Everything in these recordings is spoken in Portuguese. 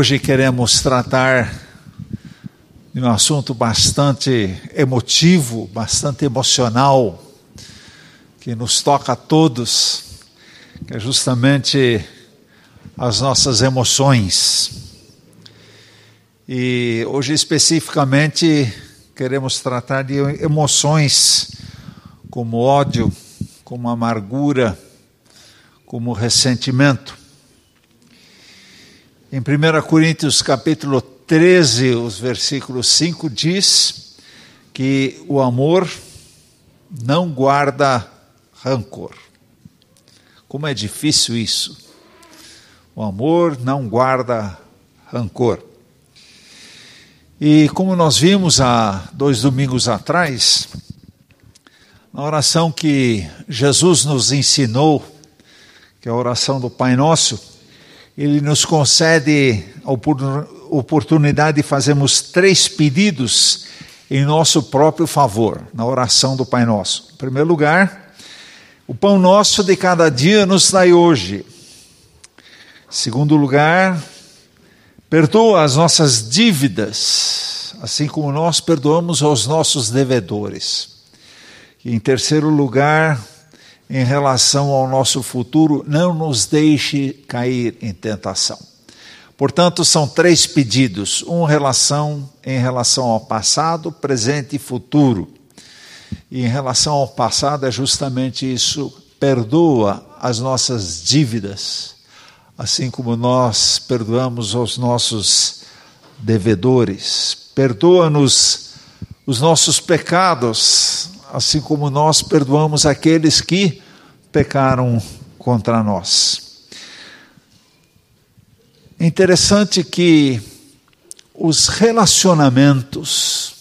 Hoje queremos tratar de um assunto bastante emotivo, bastante emocional, que nos toca a todos, que é justamente as nossas emoções. E hoje especificamente queremos tratar de emoções como ódio, como amargura, como ressentimento. Em 1 Coríntios capítulo 13, os versículos 5 diz que o amor não guarda rancor. Como é difícil isso. O amor não guarda rancor. E como nós vimos há dois domingos atrás, na oração que Jesus nos ensinou, que é a oração do Pai Nosso, ele nos concede a oportunidade de fazermos três pedidos em nosso próprio favor, na oração do Pai Nosso. Em primeiro lugar, o pão nosso de cada dia nos dai hoje. Em segundo lugar, perdoa as nossas dívidas, assim como nós perdoamos aos nossos devedores. E em terceiro lugar, em relação ao nosso futuro, não nos deixe cair em tentação. Portanto, são três pedidos: um relação em relação ao passado, presente e futuro. E em relação ao passado é justamente isso: perdoa as nossas dívidas, assim como nós perdoamos os nossos devedores. Perdoa-nos os nossos pecados, assim como nós perdoamos aqueles que pecaram contra nós. É interessante que os relacionamentos,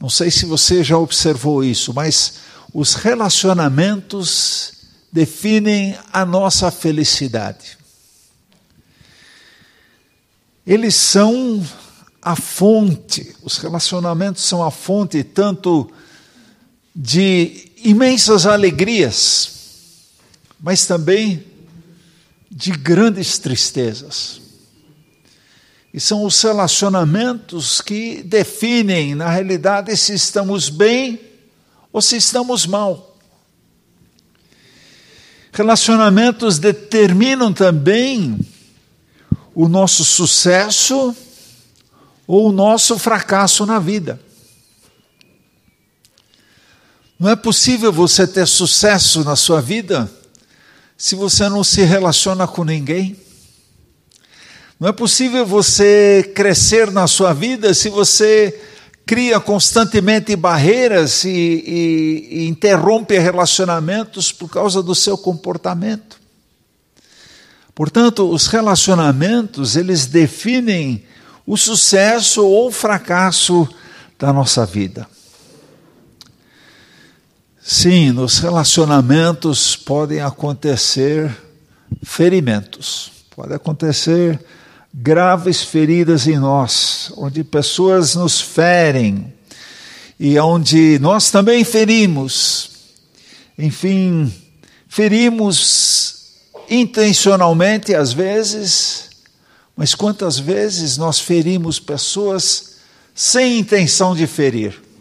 não sei se você já observou isso, mas os relacionamentos definem a nossa felicidade. Eles são a fonte, os relacionamentos são a fonte tanto de imensas alegrias, mas também de grandes tristezas. E são os relacionamentos que definem, na realidade, se estamos bem ou se estamos mal. Relacionamentos determinam também o nosso sucesso ou o nosso fracasso na vida. Não é possível você ter sucesso na sua vida se você não se relaciona com ninguém. Não é possível você crescer na sua vida se você cria constantemente barreiras e, e, e interrompe relacionamentos por causa do seu comportamento. Portanto, os relacionamentos, eles definem o sucesso ou o fracasso da nossa vida. Sim, nos relacionamentos podem acontecer ferimentos, pode acontecer graves feridas em nós, onde pessoas nos ferem e onde nós também ferimos. Enfim, ferimos intencionalmente às vezes, mas quantas vezes nós ferimos pessoas sem intenção de ferir?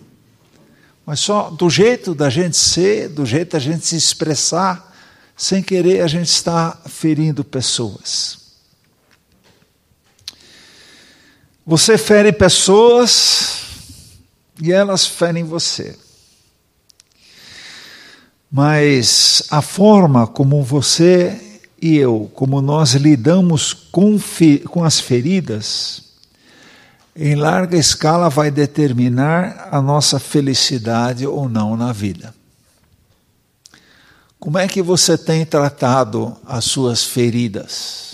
Mas só do jeito da gente ser, do jeito da gente se expressar, sem querer a gente está ferindo pessoas. Você fere pessoas e elas ferem você. Mas a forma como você e eu, como nós lidamos com, com as feridas, em larga escala vai determinar a nossa felicidade ou não na vida. Como é que você tem tratado as suas feridas?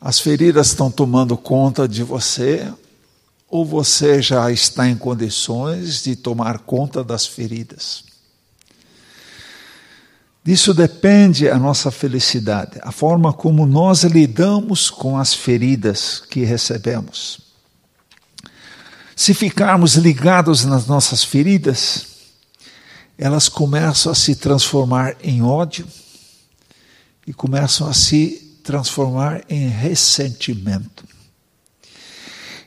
As feridas estão tomando conta de você ou você já está em condições de tomar conta das feridas? Disso depende a nossa felicidade, a forma como nós lidamos com as feridas que recebemos. Se ficarmos ligados nas nossas feridas, elas começam a se transformar em ódio e começam a se transformar em ressentimento.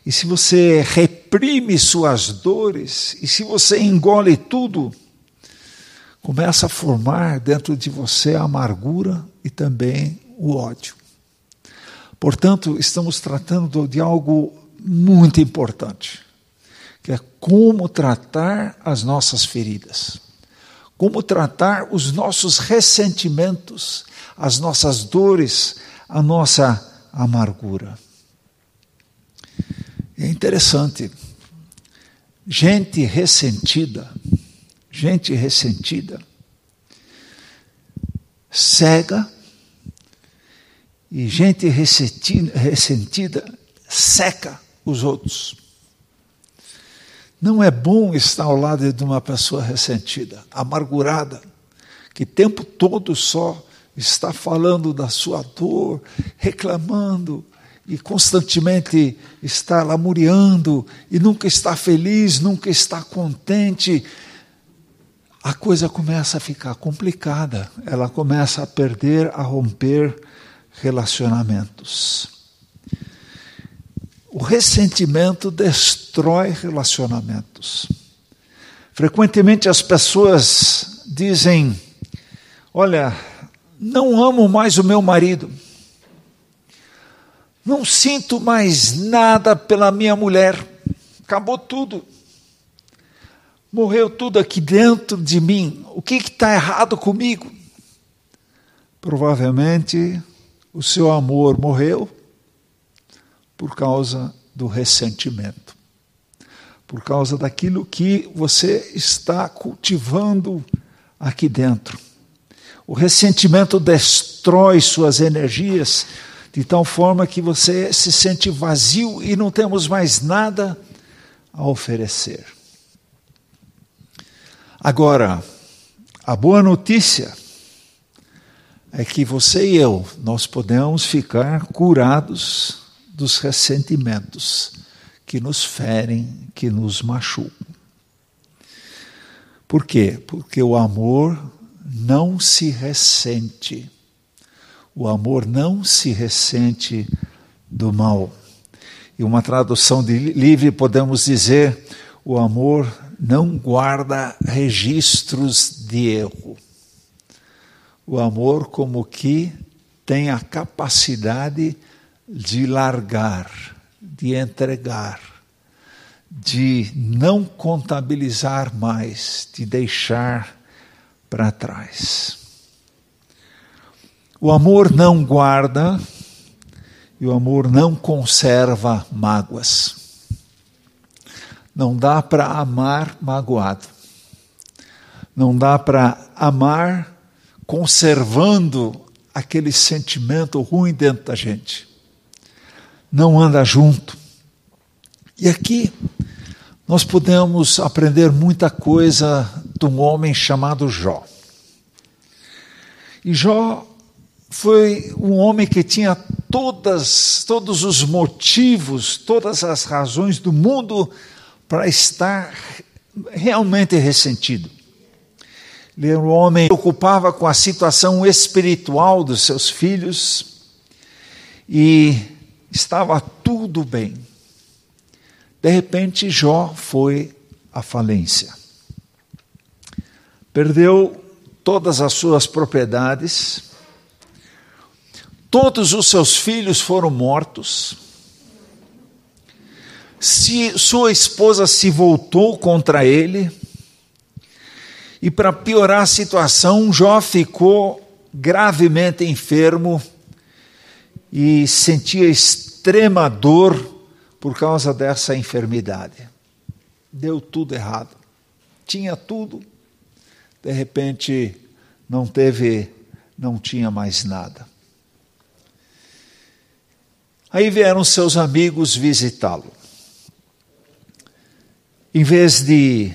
E se você reprime suas dores, e se você engole tudo, começa a formar dentro de você a amargura e também o ódio. Portanto, estamos tratando de algo muito importante, que é como tratar as nossas feridas, como tratar os nossos ressentimentos, as nossas dores, a nossa amargura. É interessante. Gente ressentida, gente ressentida, cega, e gente ressentida seca os outros. Não é bom estar ao lado de uma pessoa ressentida, amargurada, que tempo todo só está falando da sua dor, reclamando, e constantemente está lamuriando e nunca está feliz, nunca está contente, a coisa começa a ficar complicada, ela começa a perder, a romper relacionamentos. O ressentimento destrói relacionamentos. Frequentemente as pessoas dizem: Olha, não amo mais o meu marido não sinto mais nada pela minha mulher. Acabou tudo. Morreu tudo aqui dentro de mim. O que está errado comigo? Provavelmente o seu amor morreu por causa do ressentimento, por causa daquilo que você está cultivando aqui dentro. O ressentimento destrói suas energias de tal forma que você se sente vazio e não temos mais nada a oferecer. Agora, a boa notícia é que você e eu, nós podemos ficar curados dos ressentimentos que nos ferem, que nos machucam. Por quê? Porque o amor não se ressente o amor não se ressente do mal. E uma tradução de livre podemos dizer: o amor não guarda registros de erro. O amor, como que tem a capacidade de largar, de entregar, de não contabilizar mais, de deixar para trás. O amor não guarda e o amor não conserva mágoas. Não dá para amar magoado. Não dá para amar conservando aquele sentimento ruim dentro da gente. Não anda junto. E aqui nós podemos aprender muita coisa de um homem chamado Jó. E Jó foi um homem que tinha todas, todos os motivos, todas as razões do mundo para estar realmente ressentido. Ele era um homem que ocupava com a situação espiritual dos seus filhos e estava tudo bem. De repente, Jó foi à falência. Perdeu todas as suas propriedades, todos os seus filhos foram mortos. Se sua esposa se voltou contra ele, e para piorar a situação, Jó ficou gravemente enfermo e sentia extrema dor por causa dessa enfermidade. Deu tudo errado. Tinha tudo, de repente não teve, não tinha mais nada. Aí vieram seus amigos visitá-lo. Em vez de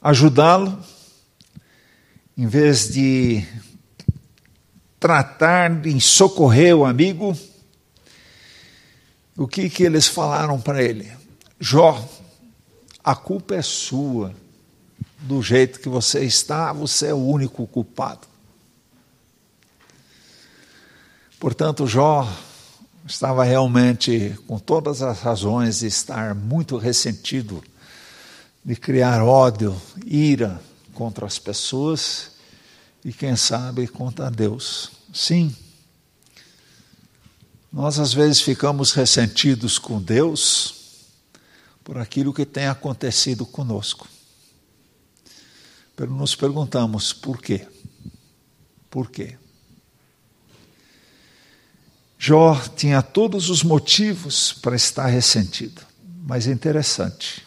ajudá-lo, em vez de tratar em socorrer o amigo, o que que eles falaram para ele? Jó, a culpa é sua. Do jeito que você está, você é o único culpado. Portanto, Jó estava realmente com todas as razões de estar muito ressentido, de criar ódio, ira contra as pessoas e, quem sabe, contra Deus. Sim, nós às vezes ficamos ressentidos com Deus por aquilo que tem acontecido conosco. Nos perguntamos por quê? Por quê? Jó tinha todos os motivos para estar ressentido, mas é interessante.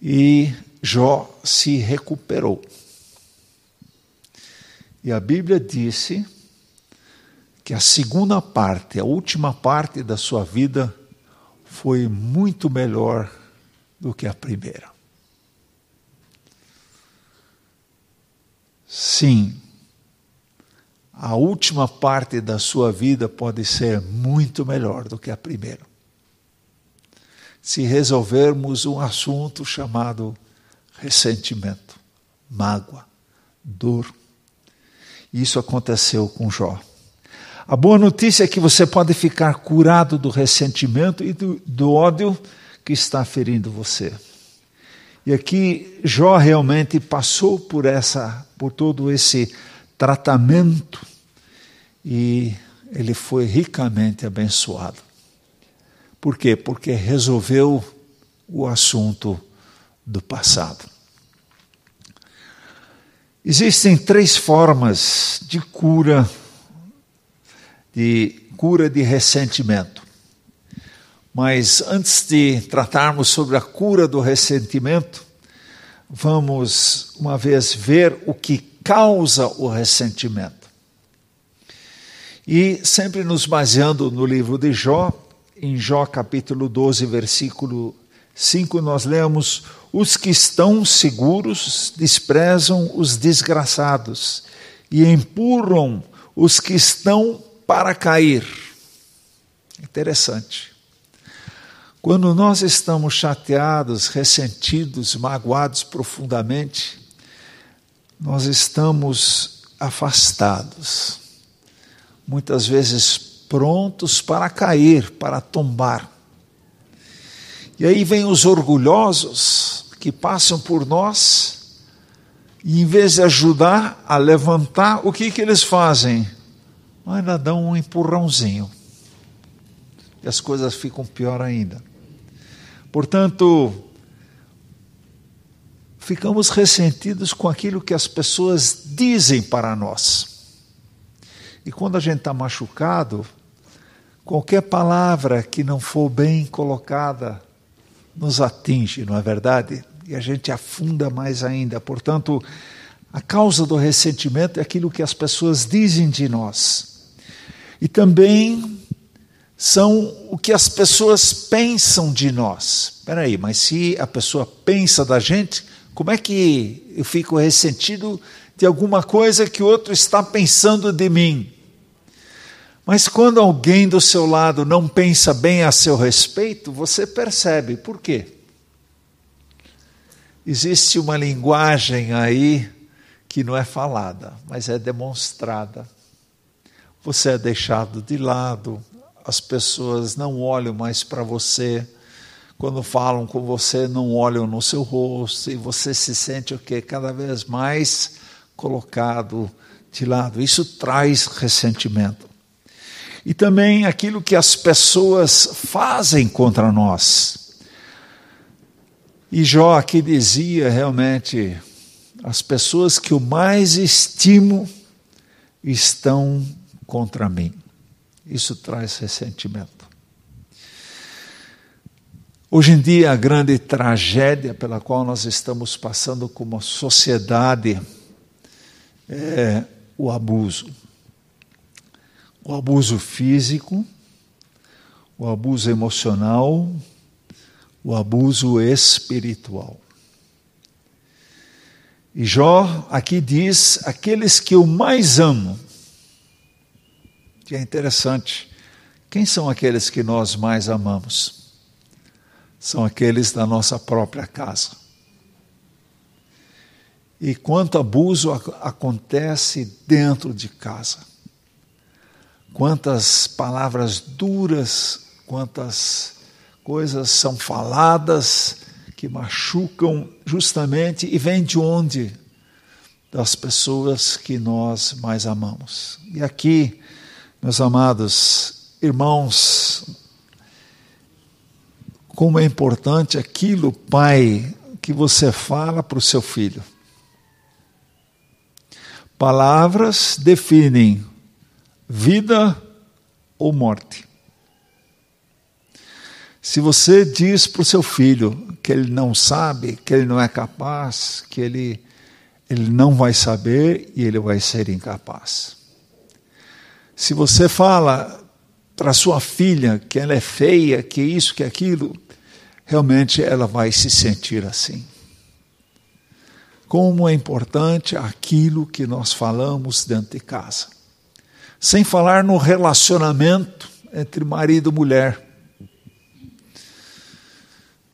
E Jó se recuperou. E a Bíblia disse que a segunda parte, a última parte da sua vida, foi muito melhor do que a primeira. Sim, a última parte da sua vida pode ser muito melhor do que a primeira. Se resolvermos um assunto chamado ressentimento, mágoa, dor. Isso aconteceu com Jó. A boa notícia é que você pode ficar curado do ressentimento e do, do ódio que está ferindo você. E aqui Jó realmente passou por essa, por todo esse tratamento e ele foi ricamente abençoado. Por quê? Porque resolveu o assunto do passado. Existem três formas de cura de cura de ressentimento. Mas antes de tratarmos sobre a cura do ressentimento, vamos uma vez ver o que causa o ressentimento. E sempre nos baseando no livro de Jó, em Jó capítulo 12, versículo 5, nós lemos: Os que estão seguros desprezam os desgraçados e empurram os que estão para cair. Interessante. Quando nós estamos chateados, ressentidos, magoados profundamente, nós estamos afastados muitas vezes prontos para cair, para tombar. E aí vem os orgulhosos que passam por nós e em vez de ajudar a levantar, o que que eles fazem? Ainda dão um empurrãozinho. E as coisas ficam pior ainda. Portanto, ficamos ressentidos com aquilo que as pessoas dizem para nós. E quando a gente está machucado, qualquer palavra que não for bem colocada nos atinge, não é verdade? E a gente afunda mais ainda. Portanto, a causa do ressentimento é aquilo que as pessoas dizem de nós. E também são o que as pessoas pensam de nós. Espera aí, mas se a pessoa pensa da gente, como é que eu fico ressentido de alguma coisa que o outro está pensando de mim. Mas quando alguém do seu lado não pensa bem a seu respeito, você percebe. Por quê? Existe uma linguagem aí que não é falada, mas é demonstrada. Você é deixado de lado, as pessoas não olham mais para você. Quando falam com você, não olham no seu rosto e você se sente o quê? Cada vez mais colocado de lado. Isso traz ressentimento. E também aquilo que as pessoas fazem contra nós. E Jó aqui dizia realmente: as pessoas que eu mais estimo estão contra mim. Isso traz ressentimento. Hoje em dia, a grande tragédia pela qual nós estamos passando como sociedade é o abuso. O abuso físico, o abuso emocional, o abuso espiritual. E Jó aqui diz: aqueles que eu mais amo. Que é interessante. Quem são aqueles que nós mais amamos? São aqueles da nossa própria casa. e quanto abuso acontece dentro de casa. Quantas palavras duras, quantas coisas são faladas que machucam justamente e vêm de onde? Das pessoas que nós mais amamos. E aqui, meus amados irmãos, como é importante aquilo, pai, que você fala para o seu filho. Palavras definem vida ou morte. Se você diz para o seu filho que ele não sabe, que ele não é capaz, que ele, ele não vai saber e ele vai ser incapaz. Se você fala para sua filha que ela é feia, que isso, que aquilo, realmente ela vai se sentir assim como é importante aquilo que nós falamos dentro de casa. Sem falar no relacionamento entre marido e mulher.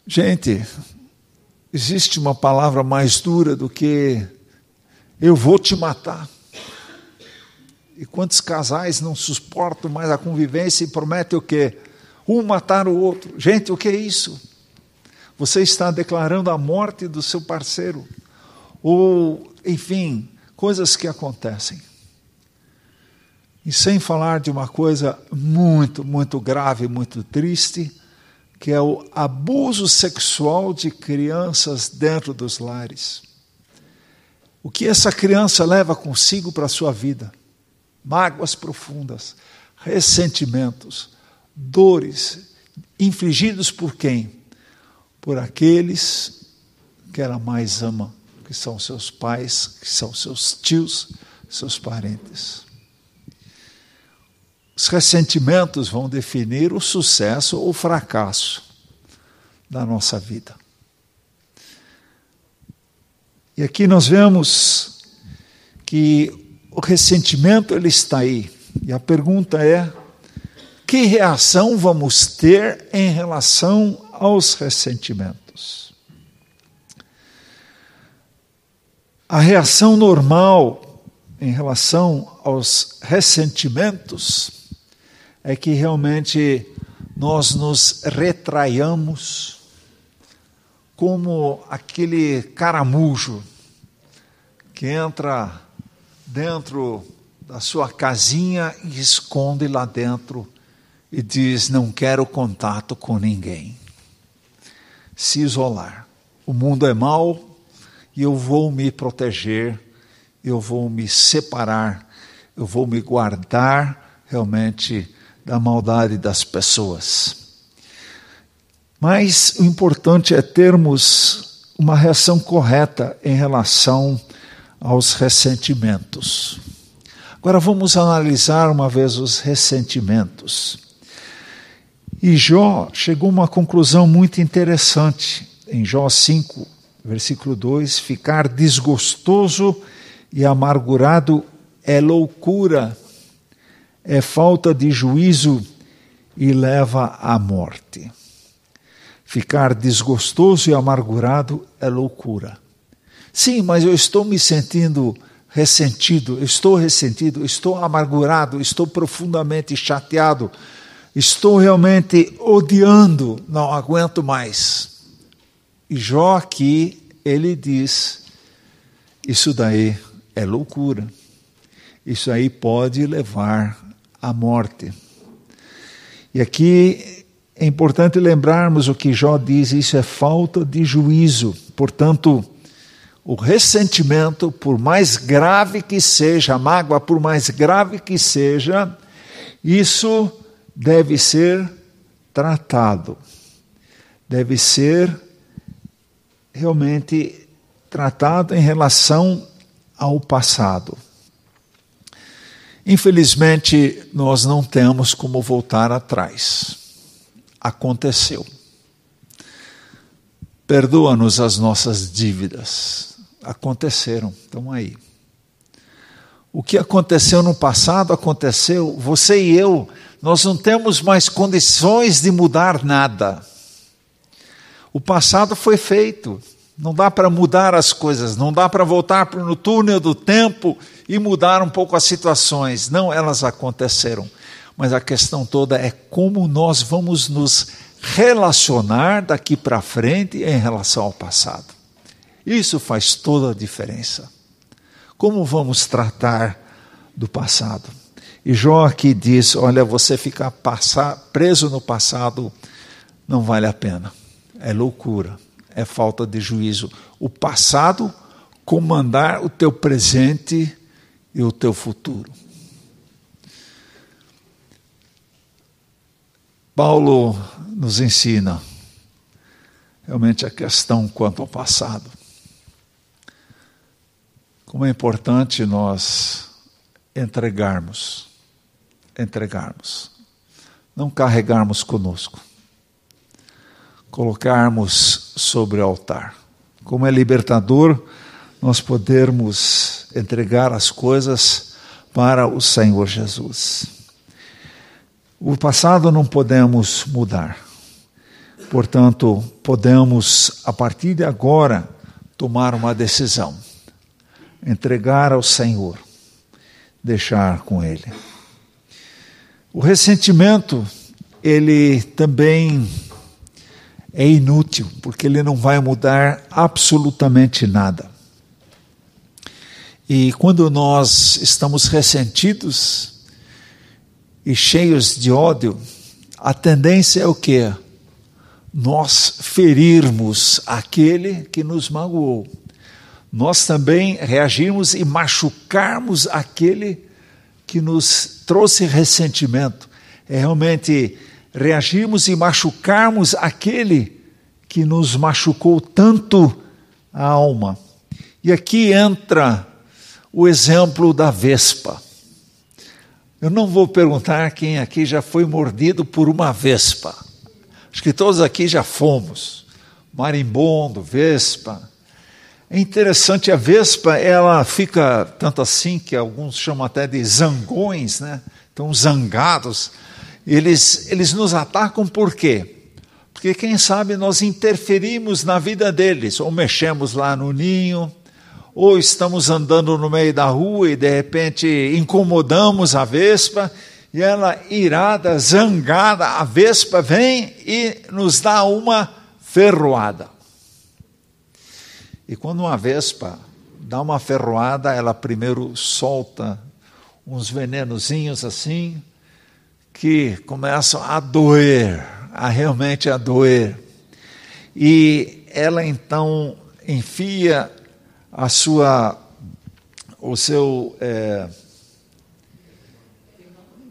Gente, existe uma palavra mais dura do que eu vou te matar. E quantos casais não suportam mais a convivência e prometem o quê? Um matar o outro. Gente, o que é isso? Você está declarando a morte do seu parceiro ou, enfim, coisas que acontecem. E sem falar de uma coisa muito, muito grave, muito triste, que é o abuso sexual de crianças dentro dos lares. O que essa criança leva consigo para a sua vida? Mágoas profundas, ressentimentos, dores, infligidos por quem? Por aqueles que ela mais ama que são seus pais, que são seus tios, seus parentes. Os ressentimentos vão definir o sucesso ou o fracasso da nossa vida. E aqui nós vemos que o ressentimento ele está aí. E a pergunta é: que reação vamos ter em relação aos ressentimentos? A reação normal em relação aos ressentimentos é que realmente nós nos retraiamos como aquele caramujo que entra dentro da sua casinha e esconde lá dentro e diz: Não quero contato com ninguém. Se isolar. O mundo é mau, e eu vou me proteger, eu vou me separar, eu vou me guardar realmente da maldade das pessoas. Mas o importante é termos uma reação correta em relação aos ressentimentos. Agora vamos analisar uma vez os ressentimentos. E Jó chegou a uma conclusão muito interessante em Jó 5, versículo 2: ficar desgostoso e amargurado é loucura, é falta de juízo e leva à morte. Ficar desgostoso e amargurado é loucura. Sim, mas eu estou me sentindo ressentido, estou ressentido, estou amargurado, estou profundamente chateado, estou realmente odiando, não aguento mais. E Jó aqui, ele diz: isso daí é loucura. Isso aí pode levar à morte. E aqui é importante lembrarmos o que Jó diz: isso é falta de juízo. Portanto, o ressentimento, por mais grave que seja, a mágoa, por mais grave que seja, isso deve ser tratado, deve ser realmente tratado em relação ao passado. Infelizmente, nós não temos como voltar atrás. Aconteceu. Perdoa-nos as nossas dívidas. Aconteceram, estão aí. O que aconteceu no passado aconteceu. Você e eu, nós não temos mais condições de mudar nada. O passado foi feito. Não dá para mudar as coisas, não dá para voltar no túnel do tempo e mudar um pouco as situações. Não, elas aconteceram. Mas a questão toda é como nós vamos nos relacionar daqui para frente em relação ao passado. Isso faz toda a diferença. Como vamos tratar do passado? E Jó aqui diz: olha, você ficar preso no passado não vale a pena. É loucura, é falta de juízo. O passado comandar o teu presente e o teu futuro. Paulo nos ensina realmente a questão quanto ao passado. Como é importante nós entregarmos, entregarmos, não carregarmos conosco, colocarmos sobre o altar. Como é libertador nós podermos entregar as coisas para o Senhor Jesus. O passado não podemos mudar. Portanto, podemos, a partir de agora, tomar uma decisão. Entregar ao Senhor, deixar com Ele. O ressentimento, ele também é inútil, porque ele não vai mudar absolutamente nada. E quando nós estamos ressentidos e cheios de ódio, a tendência é o quê? Nós ferirmos aquele que nos magoou. Nós também reagirmos e machucarmos aquele que nos trouxe ressentimento. É realmente reagirmos e machucarmos aquele que nos machucou tanto a alma. E aqui entra o exemplo da vespa. Eu não vou perguntar quem aqui já foi mordido por uma vespa. Acho que todos aqui já fomos. Marimbondo, vespa. É interessante, a vespa, ela fica tanto assim que alguns chamam até de zangões, né? Estão zangados. Eles, eles nos atacam por quê? Porque quem sabe nós interferimos na vida deles, ou mexemos lá no ninho, ou estamos andando no meio da rua e de repente incomodamos a vespa, e ela, irada, zangada, a vespa vem e nos dá uma ferroada. E quando uma vespa dá uma ferroada, ela primeiro solta uns venenozinhos assim, que começam a doer, a realmente a doer. E ela então enfia a sua, o seu é,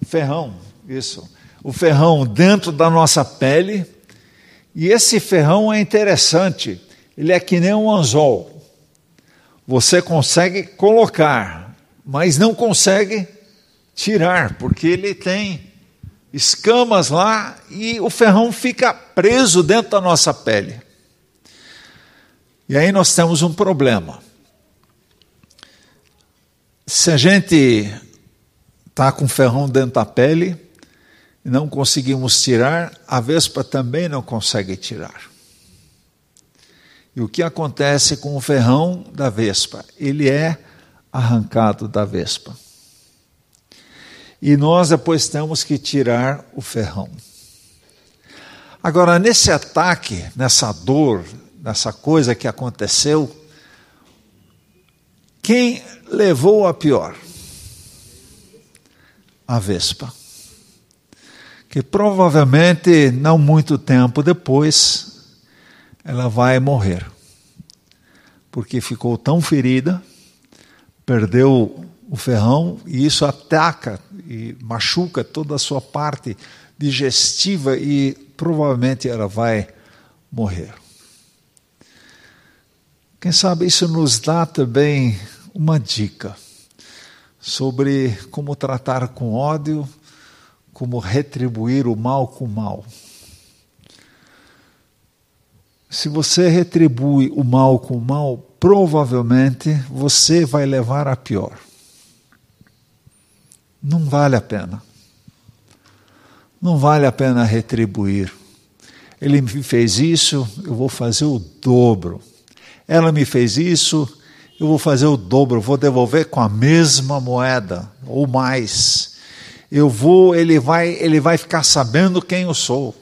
ferrão, isso, o ferrão dentro da nossa pele, e esse ferrão é interessante, ele é que nem um anzol. Você consegue colocar, mas não consegue tirar, porque ele tem escamas lá e o ferrão fica preso dentro da nossa pele. E aí nós temos um problema. Se a gente está com ferrão dentro da pele e não conseguimos tirar, a vespa também não consegue tirar. E o que acontece com o ferrão da vespa? Ele é arrancado da vespa. E nós depois temos que tirar o ferrão. Agora, nesse ataque, nessa dor, nessa coisa que aconteceu, quem levou a pior? A Vespa. Que provavelmente, não muito tempo depois, ela vai morrer. Porque ficou tão ferida, perdeu o ferrão e isso ataca e machuca toda a sua parte digestiva e provavelmente ela vai morrer. Quem sabe isso nos dá também uma dica sobre como tratar com ódio, como retribuir o mal com o mal. Se você retribui o mal com o mal, provavelmente você vai levar a pior. Não vale a pena. Não vale a pena retribuir. Ele me fez isso, eu vou fazer o dobro. ela me fez isso, eu vou fazer o dobro, vou devolver com a mesma moeda ou mais. Eu vou, ele vai, ele vai ficar sabendo quem eu sou.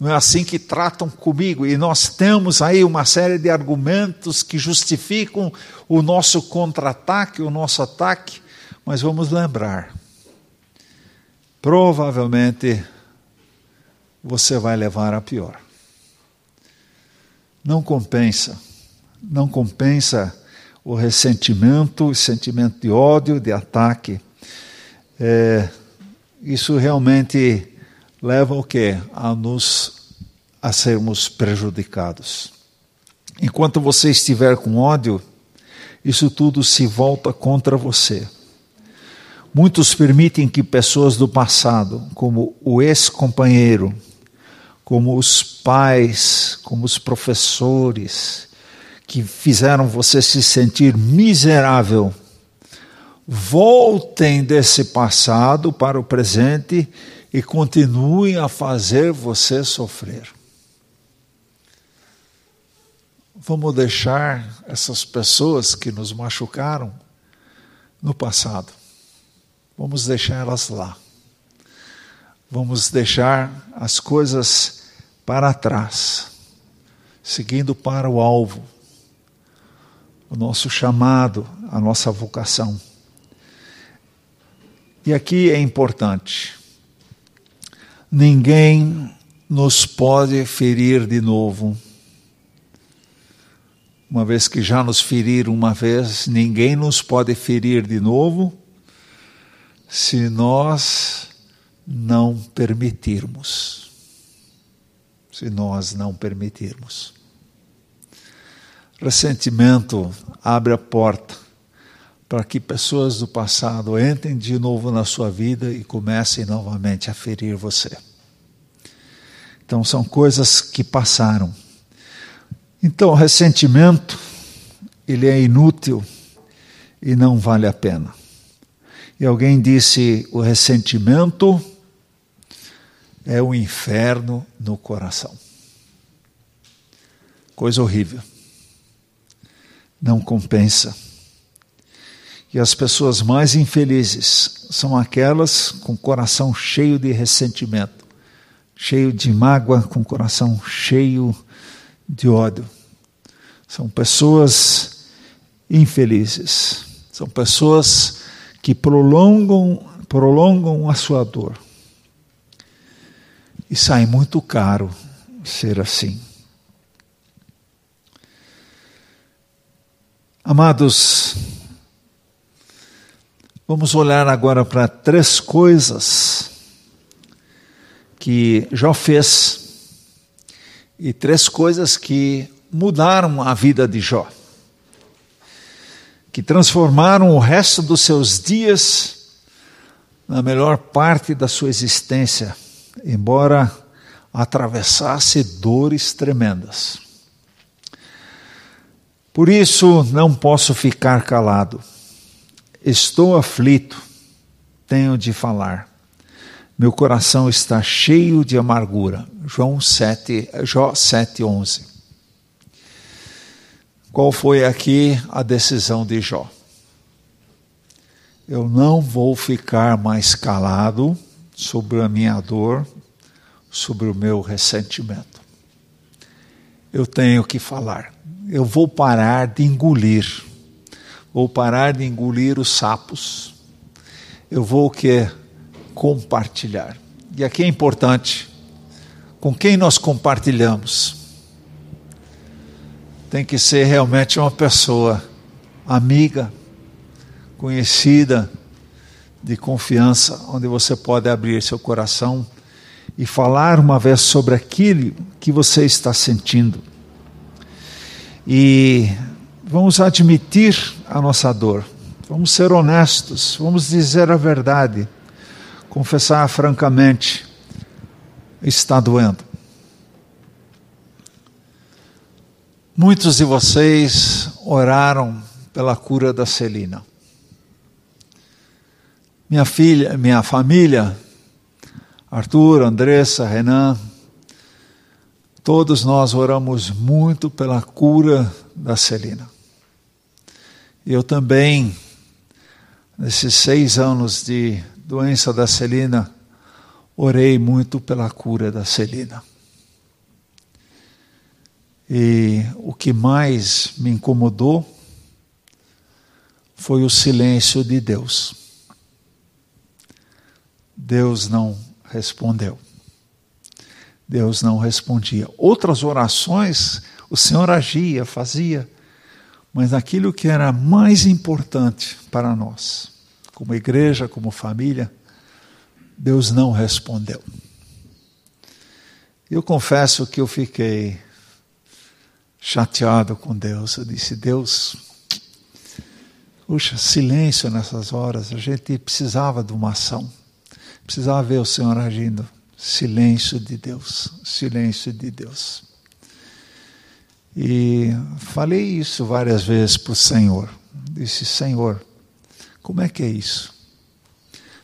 Não é assim que tratam comigo. E nós temos aí uma série de argumentos que justificam o nosso contra-ataque, o nosso ataque, mas vamos lembrar: provavelmente você vai levar a pior. Não compensa, não compensa o ressentimento, o sentimento de ódio, de ataque. É, isso realmente leva o quê? A nos a sermos prejudicados. Enquanto você estiver com ódio, isso tudo se volta contra você. Muitos permitem que pessoas do passado, como o ex-companheiro, como os pais, como os professores, que fizeram você se sentir miserável, voltem desse passado para o presente e continuem a fazer você sofrer. Vamos deixar essas pessoas que nos machucaram no passado. Vamos deixar elas lá. Vamos deixar as coisas para trás, seguindo para o alvo, o nosso chamado, a nossa vocação. E aqui é importante: ninguém nos pode ferir de novo uma vez que já nos feriram uma vez, ninguém nos pode ferir de novo se nós não permitirmos. Se nós não permitirmos. Ressentimento abre a porta para que pessoas do passado entrem de novo na sua vida e comecem novamente a ferir você. Então, são coisas que passaram então, o ressentimento, ele é inútil e não vale a pena. E alguém disse: o ressentimento é o inferno no coração. Coisa horrível. Não compensa. E as pessoas mais infelizes são aquelas com coração cheio de ressentimento, cheio de mágoa, com coração cheio de ódio. São pessoas infelizes. São pessoas que prolongam, prolongam a sua dor. E sai muito caro ser assim. Amados, vamos olhar agora para três coisas que Jó fez e três coisas que mudaram a vida de Jó, que transformaram o resto dos seus dias na melhor parte da sua existência, embora atravessasse dores tremendas. Por isso não posso ficar calado. Estou aflito, tenho de falar. Meu coração está cheio de amargura. João 7, Jó 7, 11. Qual foi aqui a decisão de Jó? Eu não vou ficar mais calado sobre a minha dor, sobre o meu ressentimento. Eu tenho que falar. Eu vou parar de engolir. Vou parar de engolir os sapos. Eu vou o quê? compartilhar. E aqui é importante com quem nós compartilhamos. Tem que ser realmente uma pessoa amiga, conhecida, de confiança, onde você pode abrir seu coração e falar uma vez sobre aquilo que você está sentindo. E vamos admitir a nossa dor, vamos ser honestos, vamos dizer a verdade confessar francamente, está doendo. Muitos de vocês oraram pela cura da Celina. Minha filha, minha família, Arthur, Andressa, Renan, todos nós oramos muito pela cura da Celina. Eu também, nesses seis anos de doença da Celina, orei muito pela cura da Celina. E o que mais me incomodou foi o silêncio de Deus. Deus não respondeu. Deus não respondia. Outras orações o Senhor agia, fazia, mas aquilo que era mais importante para nós, como igreja, como família, Deus não respondeu. Eu confesso que eu fiquei chateado com Deus. Eu disse: Deus, puxa, silêncio nessas horas. A gente precisava de uma ação, precisava ver o Senhor agindo. Silêncio de Deus, silêncio de Deus. E falei isso várias vezes para o Senhor. Disse: Senhor, como é que é isso?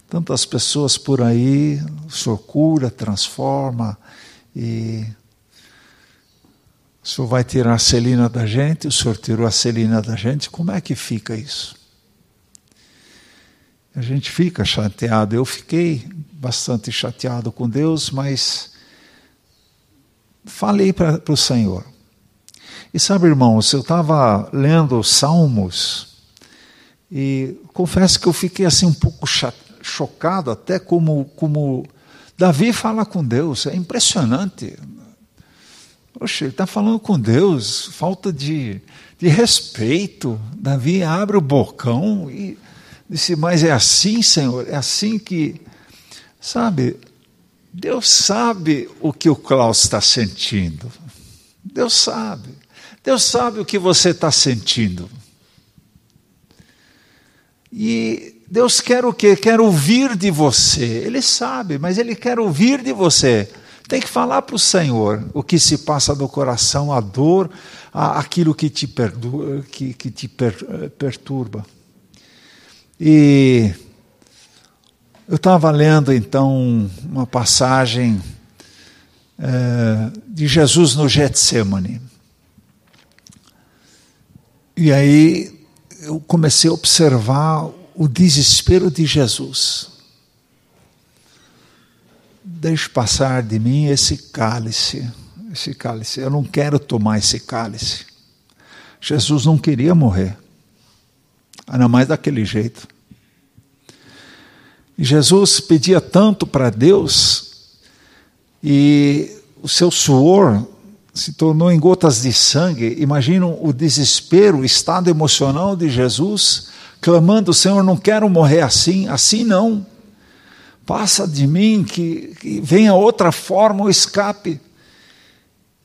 Tantas pessoas por aí, o Senhor cura, transforma, e o Senhor vai tirar a celina da gente, o Senhor tirou a celina da gente, como é que fica isso? A gente fica chateado. Eu fiquei bastante chateado com Deus, mas falei para o Senhor. E sabe, irmãos, eu estava lendo Salmos e confesso que eu fiquei assim um pouco chocado até como, como Davi fala com Deus, é impressionante. Poxa, ele está falando com Deus, falta de, de respeito. Davi abre o bocão e disse: Mas é assim, Senhor, é assim que. Sabe, Deus sabe o que o Klaus está sentindo. Deus sabe. Deus sabe o que você está sentindo. E Deus quer o quê? Quer ouvir de você. Ele sabe, mas Ele quer ouvir de você. Tem que falar para o Senhor o que se passa no coração, a dor, a, aquilo que te, perdu, que, que te per, perturba. E eu estava lendo então uma passagem é, de Jesus no Getsemane. E aí eu comecei a observar o desespero de Jesus. Deixe passar de mim esse cálice, esse cálice. Eu não quero tomar esse cálice. Jesus não queria morrer, ainda mais daquele jeito. E Jesus pedia tanto para Deus, e o seu suor se tornou em gotas de sangue. Imaginam o desespero, o estado emocional de Jesus clamando: Senhor, não quero morrer assim, assim não. Passa de mim, que, que venha outra forma, o escape.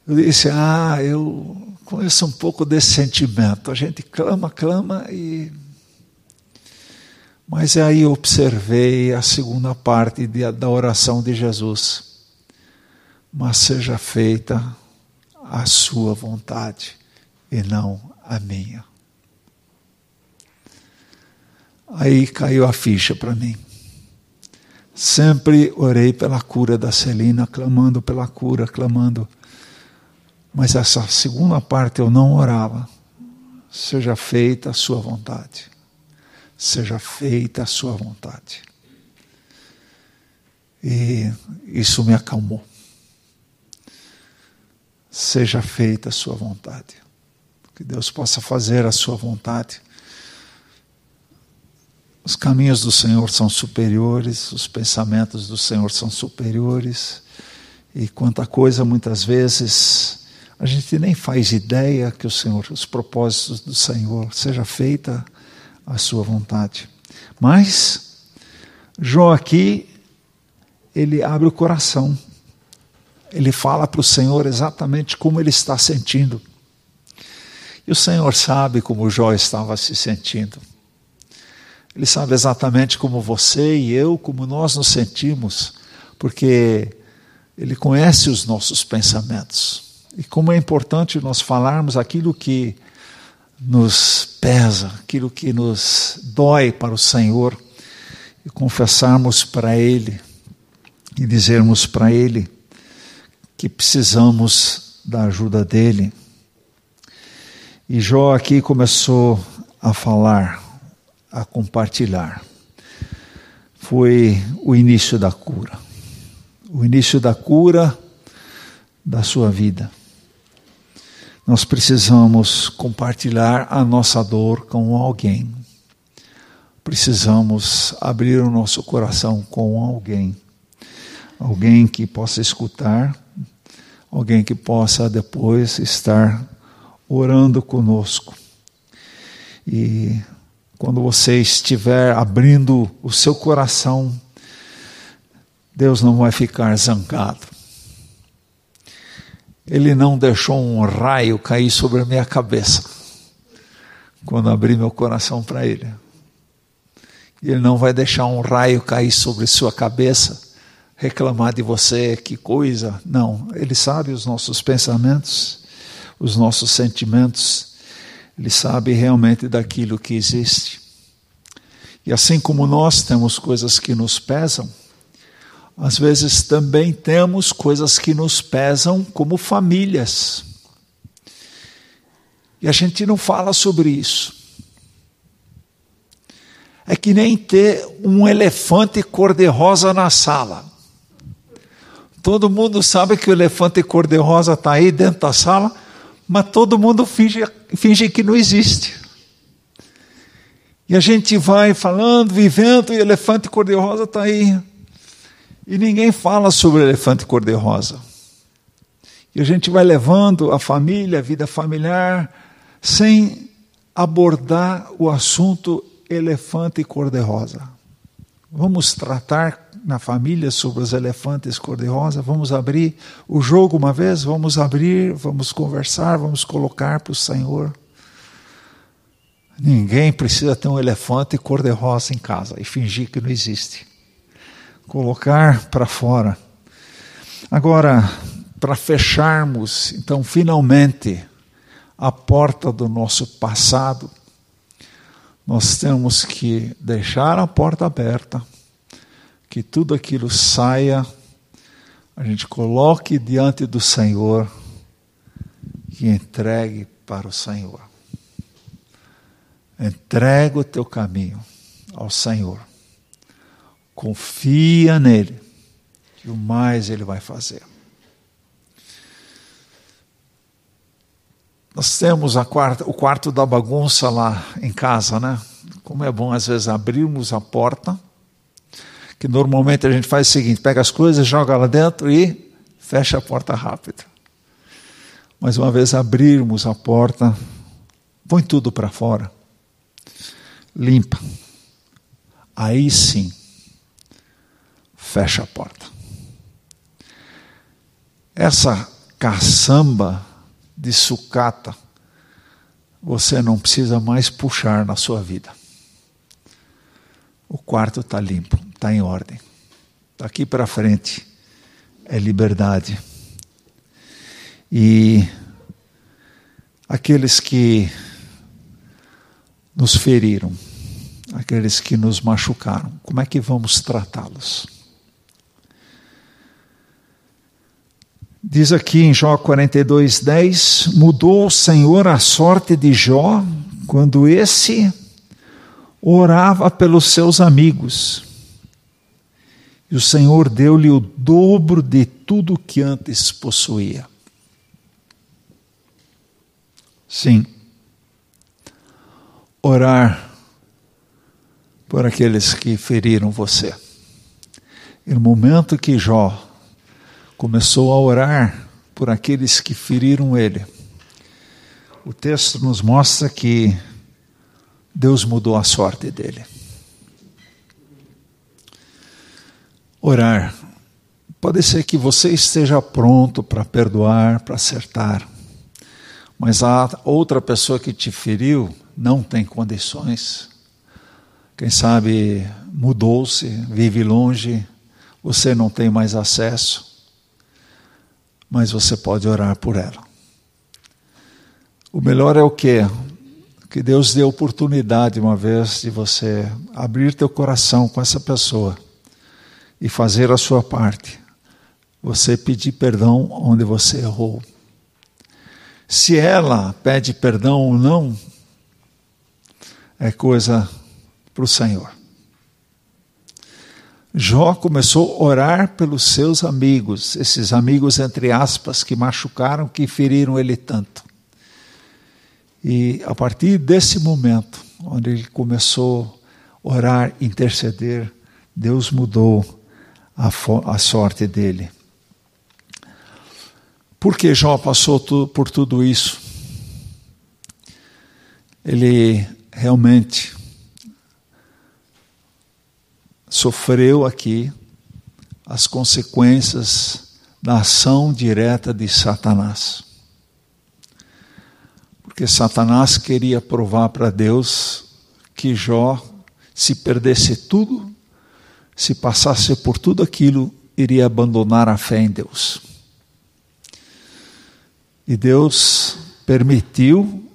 Eu disse: Ah, eu conheço um pouco desse sentimento. A gente clama, clama e. Mas aí observei a segunda parte de, da oração de Jesus. Mas seja feita a sua vontade e não a minha. Aí caiu a ficha para mim. Sempre orei pela cura da Celina, clamando pela cura, clamando. Mas essa segunda parte eu não orava. Seja feita a sua vontade. Seja feita a sua vontade. E isso me acalmou. Seja feita a sua vontade. Que Deus possa fazer a sua vontade os caminhos do Senhor são superiores, os pensamentos do Senhor são superiores, e quanta coisa muitas vezes a gente nem faz ideia que o Senhor, os propósitos do Senhor, seja feita a sua vontade. Mas Jó aqui ele abre o coração. Ele fala para o Senhor exatamente como ele está sentindo. E o Senhor sabe como Jó estava se sentindo. Ele sabe exatamente como você e eu, como nós nos sentimos, porque Ele conhece os nossos pensamentos. E como é importante nós falarmos aquilo que nos pesa, aquilo que nos dói para o Senhor, e confessarmos para Ele, e dizermos para Ele que precisamos da ajuda dEle. E Jó aqui começou a falar, a compartilhar. Foi o início da cura. O início da cura da sua vida. Nós precisamos compartilhar a nossa dor com alguém. Precisamos abrir o nosso coração com alguém. Alguém que possa escutar, alguém que possa depois estar orando conosco. E quando você estiver abrindo o seu coração, Deus não vai ficar zangado. Ele não deixou um raio cair sobre a minha cabeça quando abri meu coração para Ele. Ele não vai deixar um raio cair sobre sua cabeça, reclamar de você, que coisa. Não, Ele sabe os nossos pensamentos os nossos sentimentos, Ele sabe realmente daquilo que existe. E assim como nós temos coisas que nos pesam, às vezes também temos coisas que nos pesam como famílias. E a gente não fala sobre isso. É que nem ter um elefante cor-de-rosa na sala. Todo mundo sabe que o elefante cor-de-rosa está aí dentro da sala, mas todo mundo finge, finge que não existe. E a gente vai falando, vivendo, e o elefante cor-de-rosa está aí. E ninguém fala sobre o elefante cor-de-rosa. E a gente vai levando a família, a vida familiar, sem abordar o assunto elefante cor-de-rosa. Vamos tratar na família sobre os elefantes cor-de-rosa. Vamos abrir o jogo uma vez, vamos abrir, vamos conversar, vamos colocar para o Senhor. Ninguém precisa ter um elefante cor-de-rosa em casa e fingir que não existe. Colocar para fora. Agora, para fecharmos, então, finalmente, a porta do nosso passado, nós temos que deixar a porta aberta que tudo aquilo saia, a gente coloque diante do Senhor e entregue para o Senhor. Entrega o teu caminho ao Senhor. Confia nele, que o mais ele vai fazer. Nós temos quarta, o quarto da bagunça lá em casa, né? Como é bom às vezes abrirmos a porta que normalmente a gente faz o seguinte: pega as coisas, joga lá dentro e fecha a porta rápido. Mas uma vez abrirmos a porta, põe tudo para fora, limpa. Aí sim, fecha a porta. Essa caçamba de sucata, você não precisa mais puxar na sua vida. O quarto está limpo está em ordem. Daqui para frente é liberdade. E aqueles que nos feriram, aqueles que nos machucaram, como é que vamos tratá-los? Diz aqui em Jó 42, 10: Mudou o Senhor a sorte de Jó quando esse orava pelos seus amigos e o Senhor deu-lhe o dobro de tudo que antes possuía. Sim. Orar por aqueles que feriram você. E no momento que Jó começou a orar por aqueles que feriram ele, o texto nos mostra que Deus mudou a sorte dele. Orar. Pode ser que você esteja pronto para perdoar, para acertar, mas a outra pessoa que te feriu não tem condições. Quem sabe mudou-se, vive longe, você não tem mais acesso, mas você pode orar por ela. O melhor é o que? Que Deus dê oportunidade uma vez de você abrir teu coração com essa pessoa e fazer a sua parte. Você pedir perdão onde você errou. Se ela pede perdão ou não, é coisa para o Senhor. Jó começou a orar pelos seus amigos, esses amigos, entre aspas, que machucaram, que feriram ele tanto. E a partir desse momento, onde ele começou a orar, interceder, Deus mudou a, a sorte dele. Por que Jó passou tu, por tudo isso? Ele realmente sofreu aqui as consequências da ação direta de Satanás. Porque Satanás queria provar para Deus que Jó, se perdesse tudo, se passasse por tudo aquilo, iria abandonar a fé em Deus. E Deus permitiu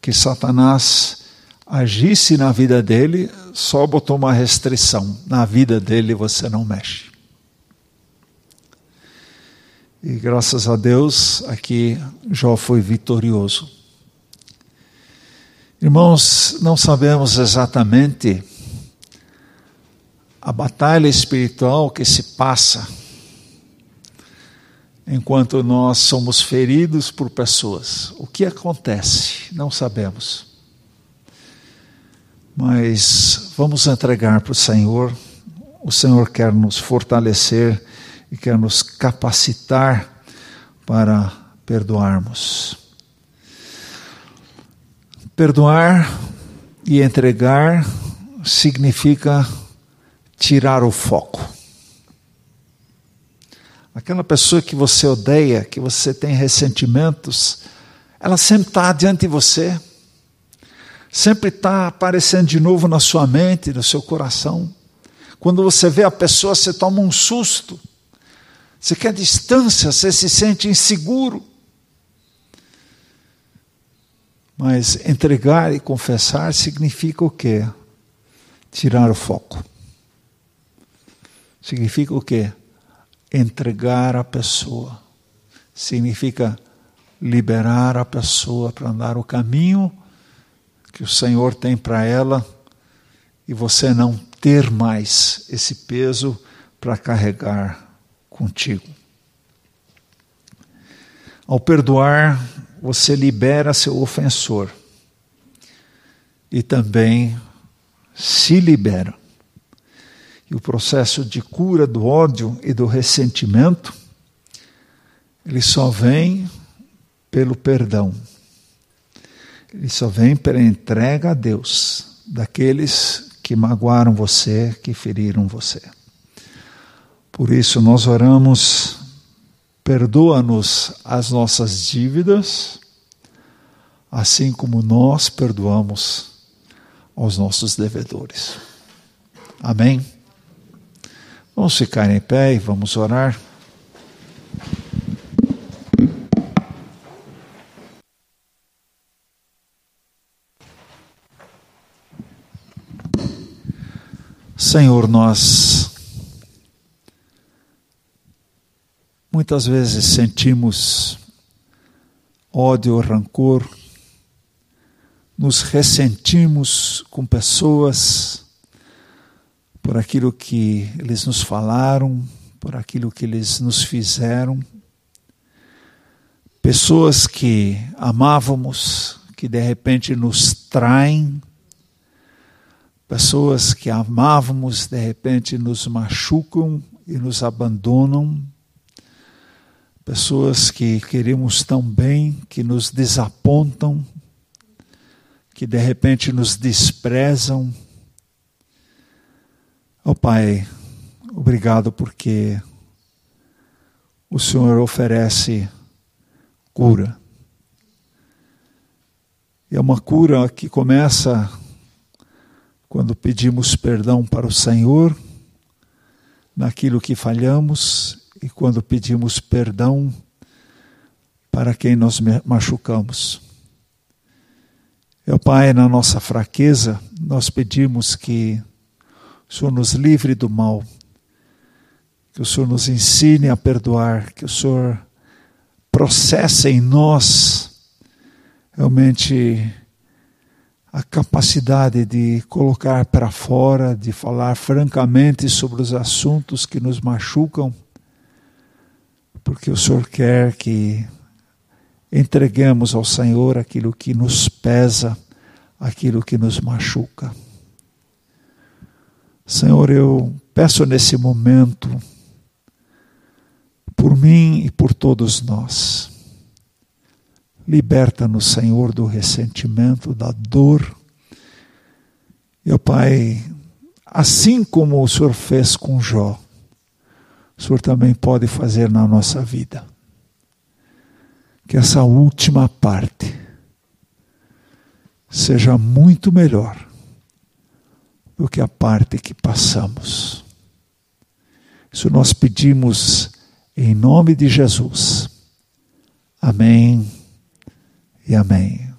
que Satanás agisse na vida dele, só botou uma restrição: na vida dele você não mexe. E graças a Deus, aqui Jó foi vitorioso. Irmãos, não sabemos exatamente a batalha espiritual que se passa enquanto nós somos feridos por pessoas. O que acontece? Não sabemos. Mas vamos entregar para o Senhor. O Senhor quer nos fortalecer e quer nos capacitar para perdoarmos. Perdoar e entregar significa tirar o foco. Aquela pessoa que você odeia, que você tem ressentimentos, ela sempre está diante de você sempre está aparecendo de novo na sua mente, no seu coração. Quando você vê a pessoa, você toma um susto. Você quer distância, você se sente inseguro. Mas entregar e confessar significa o quê? Tirar o foco. Significa o quê? Entregar a pessoa. Significa liberar a pessoa para andar o caminho que o Senhor tem para ela e você não ter mais esse peso para carregar contigo. Ao perdoar, você libera seu ofensor e também se libera. E o processo de cura do ódio e do ressentimento, ele só vem pelo perdão. Ele só vem pela entrega a Deus daqueles que magoaram você, que feriram você. Por isso nós oramos, perdoa-nos as nossas dívidas, assim como nós perdoamos aos nossos devedores. Amém? Vamos ficar em pé e vamos orar. Senhor, nós muitas vezes sentimos ódio, rancor, nos ressentimos com pessoas por aquilo que eles nos falaram, por aquilo que eles nos fizeram. Pessoas que amávamos, que de repente nos traem, Pessoas que amávamos, de repente, nos machucam e nos abandonam. Pessoas que queríamos tão bem, que nos desapontam, que de repente nos desprezam. Ó oh, Pai, obrigado porque o Senhor oferece cura. E é uma cura que começa quando pedimos perdão para o Senhor naquilo que falhamos e quando pedimos perdão para quem nós machucamos. Meu Pai, na nossa fraqueza, nós pedimos que o Senhor nos livre do mal, que o Senhor nos ensine a perdoar, que o Senhor processe em nós realmente a capacidade de colocar para fora, de falar francamente sobre os assuntos que nos machucam, porque o Senhor quer que entreguemos ao Senhor aquilo que nos pesa, aquilo que nos machuca. Senhor, eu peço nesse momento, por mim e por todos nós, liberta-nos, Senhor, do ressentimento, da dor. E, Pai, assim como o Senhor fez com Jó, o Senhor também pode fazer na nossa vida. Que essa última parte seja muito melhor do que a parte que passamos. Isso nós pedimos em nome de Jesus. Amém e amém.